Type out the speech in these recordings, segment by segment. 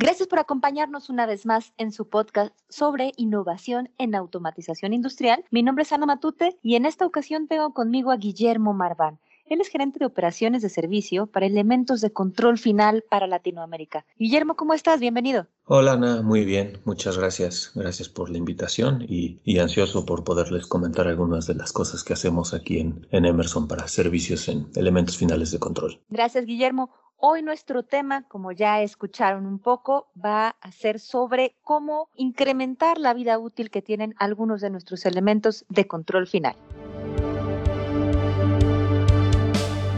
Gracias por acompañarnos una vez más en su podcast sobre innovación en automatización industrial. Mi nombre es Ana Matute y en esta ocasión tengo conmigo a Guillermo Marván. Él es gerente de operaciones de servicio para elementos de control final para Latinoamérica. Guillermo, ¿cómo estás? Bienvenido. Hola Ana, muy bien, muchas gracias. Gracias por la invitación y, ansioso por poderles comentar algunas de las cosas que hacemos aquí en, en Emerson para servicios en elementos finales de control. Gracias, Guillermo. Hoy nuestro tema, como ya escucharon un poco, va a ser sobre cómo incrementar la vida útil que tienen algunos de nuestros elementos de control final.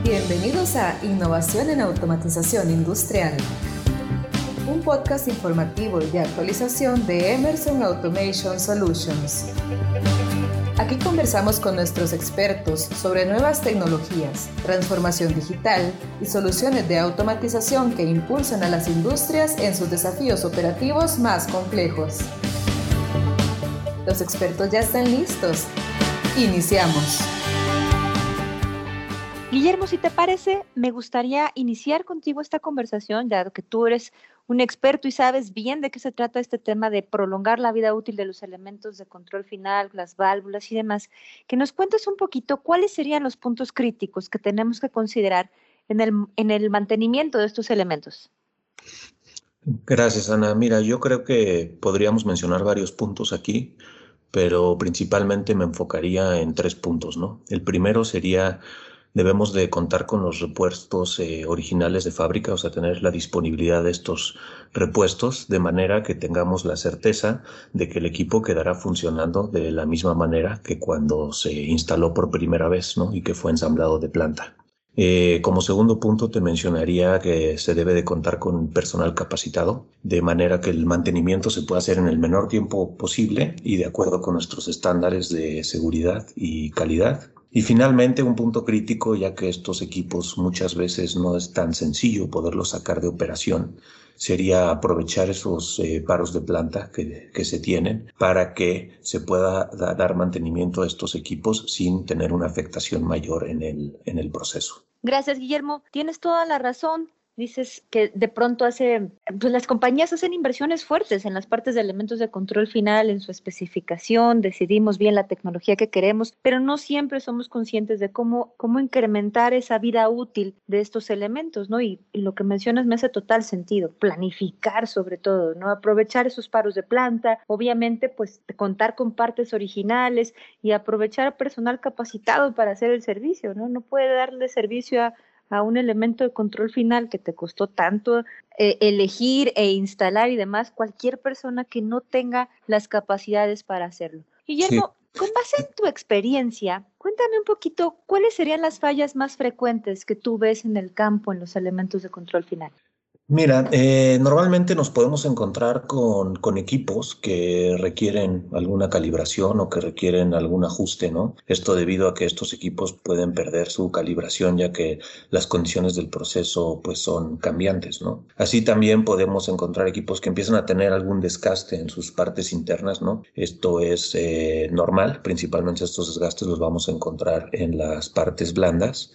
Bienvenidos a Innovación en Automatización Industrial, un podcast informativo y de actualización de Emerson Automation Solutions. Aquí conversamos con nuestros expertos sobre nuevas tecnologías, transformación digital y soluciones de automatización que impulsan a las industrias en sus desafíos operativos más complejos. Los expertos ya están listos. Iniciamos. Guillermo, si te parece, me gustaría iniciar contigo esta conversación, dado que tú eres un experto y sabes bien de qué se trata este tema de prolongar la vida útil de los elementos de control final, las válvulas y demás, que nos cuentes un poquito cuáles serían los puntos críticos que tenemos que considerar en el, en el mantenimiento de estos elementos. Gracias, Ana. Mira, yo creo que podríamos mencionar varios puntos aquí, pero principalmente me enfocaría en tres puntos, ¿no? El primero sería debemos de contar con los repuestos eh, originales de fábrica, o sea, tener la disponibilidad de estos repuestos de manera que tengamos la certeza de que el equipo quedará funcionando de la misma manera que cuando se instaló por primera vez ¿no? y que fue ensamblado de planta. Eh, como segundo punto te mencionaría que se debe de contar con personal capacitado, de manera que el mantenimiento se pueda hacer en el menor tiempo posible y de acuerdo con nuestros estándares de seguridad y calidad. Y finalmente, un punto crítico, ya que estos equipos muchas veces no es tan sencillo poderlos sacar de operación, sería aprovechar esos eh, paros de planta que, que, se tienen para que se pueda dar mantenimiento a estos equipos sin tener una afectación mayor en el, en el proceso. Gracias, Guillermo. Tienes toda la razón dices que de pronto hace, pues las compañías hacen inversiones fuertes en las partes de elementos de control final, en su especificación, decidimos bien la tecnología que queremos, pero no siempre somos conscientes de cómo, cómo incrementar esa vida útil de estos elementos, ¿no? Y, lo que mencionas me hace total sentido, planificar sobre todo, ¿no? Aprovechar esos paros de planta, obviamente, pues contar con partes originales y aprovechar personal capacitado para hacer el servicio, ¿no? No puede darle servicio a a un elemento de control final que te costó tanto eh, elegir e instalar y demás, cualquier persona que no tenga las capacidades para hacerlo. Guillermo, con base en tu experiencia, cuéntame un poquito cuáles serían las fallas más frecuentes que tú ves en el campo en los elementos de control final. Mira, eh, normalmente nos podemos encontrar con, con, equipos que requieren alguna calibración o que requieren algún ajuste, ¿no? Esto debido a que estos equipos pueden perder su calibración ya que las condiciones del proceso pues son cambiantes, ¿no? Así también podemos encontrar equipos que empiezan a tener algún desgaste en sus partes internas, ¿no? Esto es eh, normal, principalmente estos desgastes los vamos a encontrar en las partes blandas.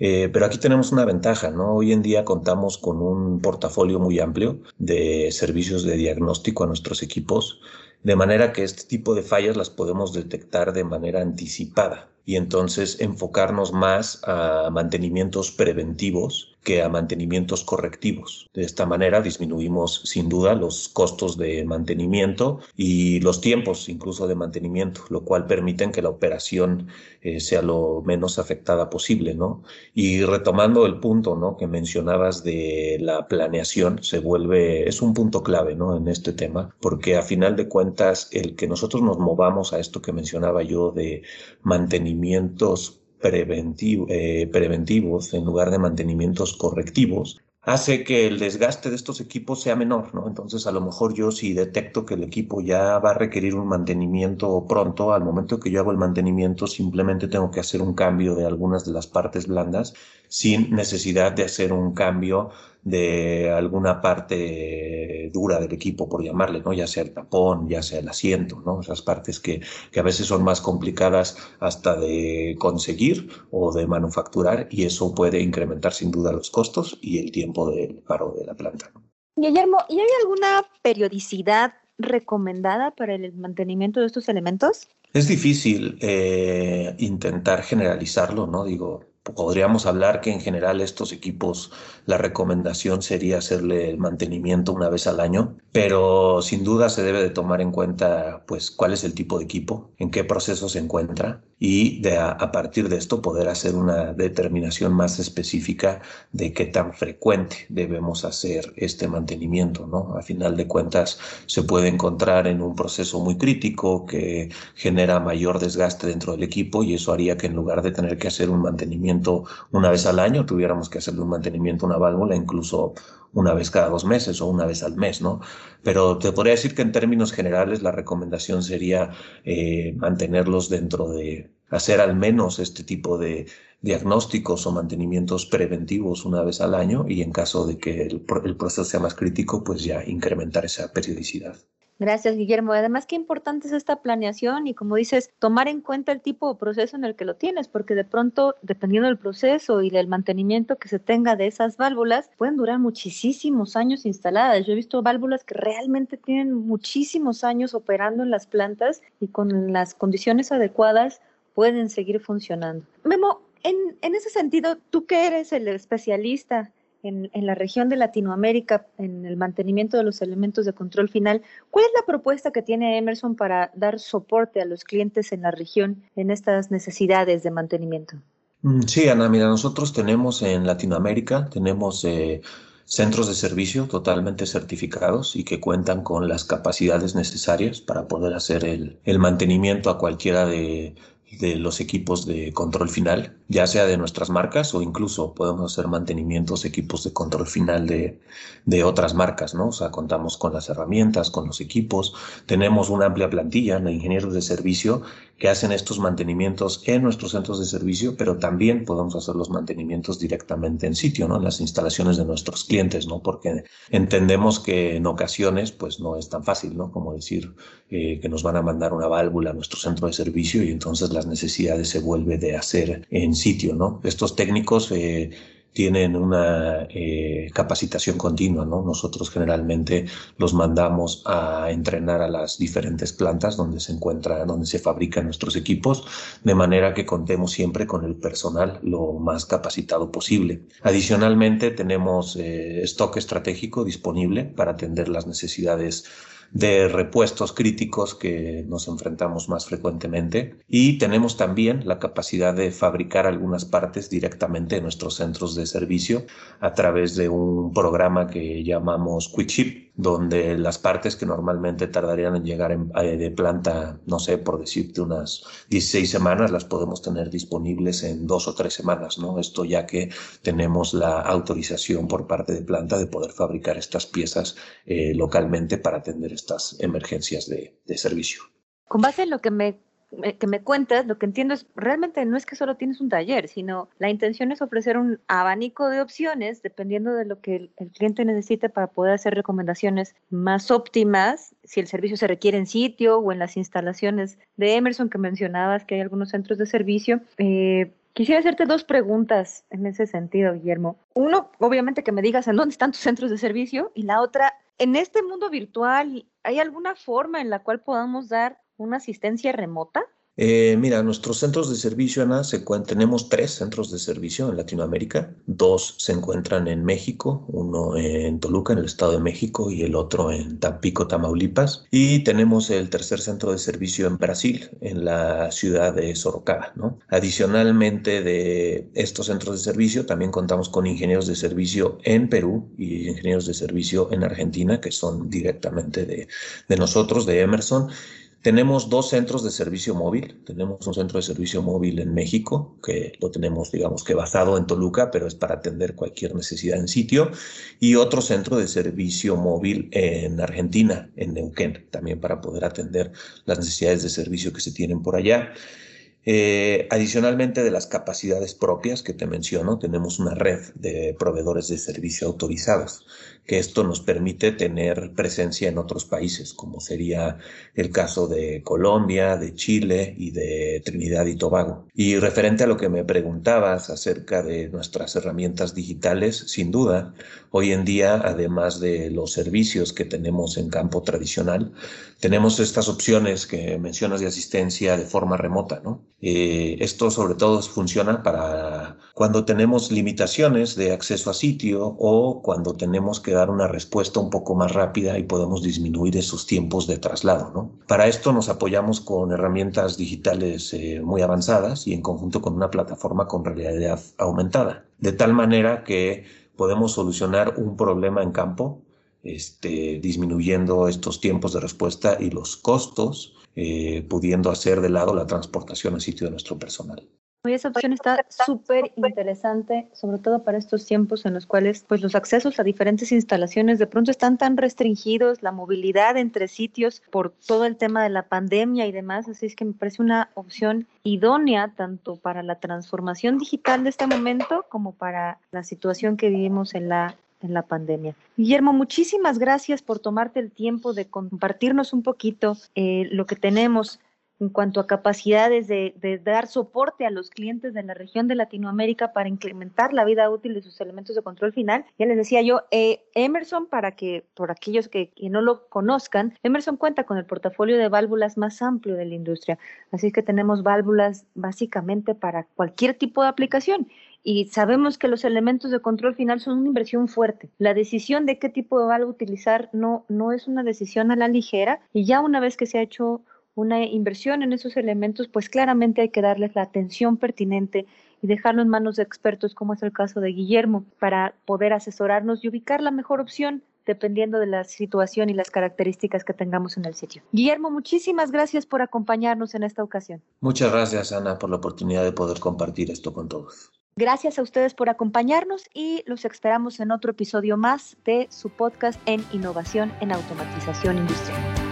Eh, pero aquí tenemos una ventaja, ¿no? Hoy en día contamos con un portafolio muy amplio de servicios de diagnóstico a nuestros equipos, de manera que este tipo de fallas las podemos detectar de manera anticipada y entonces enfocarnos más a mantenimientos preventivos que a mantenimientos correctivos. De esta manera disminuimos sin duda los costos de mantenimiento y los tiempos incluso de mantenimiento, lo cual permite que la operación eh, sea lo menos afectada posible, ¿no? Y retomando el punto, ¿no? Que mencionabas de la planeación, se vuelve, es un punto clave, ¿no? En este tema, porque a final de cuentas el que nosotros nos movamos a esto que mencionaba yo de mantenimientos eh, preventivos en lugar de mantenimientos correctivos, hace que el desgaste de estos equipos sea menor, ¿no? Entonces, a lo mejor yo si detecto que el equipo ya va a requerir un mantenimiento pronto, al momento que yo hago el mantenimiento, simplemente tengo que hacer un cambio de algunas de las partes blandas sin necesidad de hacer un cambio de alguna parte dura del equipo, por llamarle, ¿no? Ya sea el tapón, ya sea el asiento, ¿no? Esas partes que, que a veces son más complicadas hasta de conseguir o de manufacturar y eso puede incrementar sin duda los costos y el tiempo del paro de la planta. Guillermo, ¿y hay alguna periodicidad recomendada para el mantenimiento de estos elementos? Es difícil eh, intentar generalizarlo, ¿no? Digo, podríamos hablar que en general estos equipos la recomendación sería hacerle el mantenimiento una vez al año, pero sin duda se debe de tomar en cuenta pues cuál es el tipo de equipo, en qué proceso se encuentra y de a, partir de esto poder hacer una determinación más específica de qué tan frecuente debemos hacer este mantenimiento, ¿no? A final de cuentas se puede encontrar en un proceso muy crítico que genera mayor desgaste dentro del equipo y eso haría que en lugar de tener que hacer un mantenimiento una vez al año, tuviéramos que hacerle un mantenimiento a una válvula incluso una vez cada dos meses o una vez al mes, ¿no? Pero te podría decir que en términos generales la recomendación sería eh, mantenerlos dentro de hacer al menos este tipo de diagnósticos o mantenimientos preventivos una vez al año y en caso de que el proceso sea más crítico, pues ya incrementar esa periodicidad. Gracias, Guillermo. Además, qué importante es esta planeación y, como dices, tomar en cuenta el tipo de proceso en el que lo tienes, porque de pronto, dependiendo del proceso y del mantenimiento que se tenga de esas válvulas, pueden durar muchísimos años instaladas. Yo he visto válvulas que realmente tienen muchísimos años operando en las plantas y con las condiciones adecuadas pueden seguir funcionando. Memo, en, en ese sentido, tú que eres el especialista en, la región de Latinoamérica en el mantenimiento de los elementos de control final. ¿Cuál es la propuesta que tiene Emerson para dar soporte a los clientes en la región en estas necesidades de mantenimiento? Mm, sí, Ana, mira, nosotros tenemos en Latinoamérica, tenemos eh, centros de servicio totalmente certificados y que cuentan con las capacidades necesarias para poder hacer el, el mantenimiento a cualquiera de de los equipos de control final, ya sea de nuestras marcas o incluso podemos hacer mantenimientos, equipos de control final de, de otras marcas, ¿no? O sea, contamos con las herramientas, con los equipos, tenemos una amplia plantilla de ingenieros de servicio que hacen estos mantenimientos en nuestros centros de servicio, pero también podemos hacer los mantenimientos directamente en sitio, ¿no? En las instalaciones de nuestros clientes, ¿no? Porque entendemos que en ocasiones, pues no es tan fácil, ¿no? Como decir eh, que nos van a mandar una válvula a nuestro centro de servicio y entonces las necesidades se vuelve de hacer en sitio, ¿no? Estos técnicos eh, tienen una eh, capacitación continua, ¿no? Nosotros generalmente los mandamos a entrenar a las diferentes plantas donde se encuentra, donde se fabrican nuestros equipos, de manera que contemos siempre con el personal lo más capacitado posible. Adicionalmente, tenemos eh, stock estratégico disponible para atender las necesidades de repuestos críticos que nos enfrentamos más frecuentemente. Y tenemos también la capacidad de fabricar algunas partes directamente en nuestros centros de servicio a través de un programa que llamamos Quick Ship donde las partes que normalmente tardarían en llegar eh, de planta, no sé, por decirte unas 16 semanas, las podemos tener disponibles en dos o tres semanas, ¿no? Esto ya que tenemos la autorización por parte de planta de poder fabricar estas piezas eh, localmente para atender estas emergencias de, de servicio. Con base en lo que me que me cuentas, lo que entiendo es, realmente no es que solo tienes un taller, sino la intención es ofrecer un abanico de opciones dependiendo de lo que el, cliente necesite para poder hacer recomendaciones más óptimas, si el servicio se requiere en sitio o en las instalaciones de Emerson que mencionabas, que hay algunos centros de servicio. Eh, quisiera hacerte dos preguntas en ese sentido, Guillermo. Uno, obviamente que me digas en dónde están tus centros de servicio y la otra, en este mundo virtual, ¿hay alguna forma en la cual podamos dar una asistencia remota? Eh, mira, nuestros centros de servicio, Ana, se tenemos tres centros de servicio en Latinoamérica. Dos se encuentran en México, uno en Toluca, en el Estado de México, y el otro en Tampico, Tamaulipas. Y tenemos el tercer centro de servicio en Brasil, en la ciudad de Sorocaba. ¿no? Adicionalmente de estos centros de servicio, también contamos con ingenieros de servicio en Perú y ingenieros de servicio en Argentina, que son directamente de, de nosotros, de Emerson tenemos dos centros de servicio móvil. Tenemos un centro de servicio móvil en México, que lo tenemos, digamos que basado en Toluca, pero es para atender cualquier necesidad en sitio. Y otro centro de servicio móvil en Argentina, en Neuquén, también para poder atender las necesidades de servicio que se tienen por allá. Eh, adicionalmente de las capacidades propias que te menciono, tenemos una red de proveedores de servicio autorizados, que esto nos permite tener presencia en otros países, como sería el caso de Colombia, de Chile y de Trinidad y Tobago. Y referente a lo que me preguntabas acerca de nuestras herramientas digitales, sin duda, hoy en día, además de los servicios que tenemos en campo tradicional, tenemos estas opciones que mencionas de asistencia de forma remota, ¿no? Eh, esto sobre todo funciona para cuando tenemos limitaciones de acceso a sitio o cuando tenemos que dar una respuesta un poco más rápida y podemos disminuir esos tiempos de traslado. ¿no? Para esto nos apoyamos con herramientas digitales eh, muy avanzadas y en conjunto con una plataforma con realidad aumentada, de tal manera que podemos solucionar un problema en campo este, disminuyendo estos tiempos de respuesta y los costos eh, pudiendo hacer de lado la transportación a sitio de nuestro personal. esa opción está súper interesante, sobre todo para estos tiempos en los cuales pues, los accesos a diferentes instalaciones de pronto están tan restringidos, la movilidad entre sitios por todo el tema de la pandemia y demás, así es que me parece una opción idónea tanto para la transformación digital de este momento como para la situación que vivimos en la en la pandemia. Guillermo, muchísimas gracias por tomarte el tiempo de compartirnos un poquito eh, lo que tenemos en cuanto a capacidades de, dar soporte a los clientes de la región de Latinoamérica para incrementar la vida útil de sus elementos de control final. Ya les decía yo, eh, Emerson, para que, por aquellos que, que, no lo conozcan, Emerson cuenta con el portafolio de válvulas más amplio de la industria. Así que tenemos válvulas básicamente para cualquier tipo de aplicación y sabemos que los elementos de control final son una inversión fuerte. La decisión de qué tipo de válvula utilizar no, no es una decisión a la ligera y ya una vez que se ha hecho una inversión en esos elementos, pues claramente hay que darles la atención pertinente y dejarlo en manos de expertos, como es el caso de Guillermo, para poder asesorarnos y ubicar la mejor opción dependiendo de la situación y las características que tengamos en el sitio. Guillermo, muchísimas gracias por acompañarnos en esta ocasión. Muchas gracias, Ana, por la oportunidad de poder compartir esto con todos. Gracias a ustedes por acompañarnos y los esperamos en otro episodio más de su podcast en innovación en automatización industrial.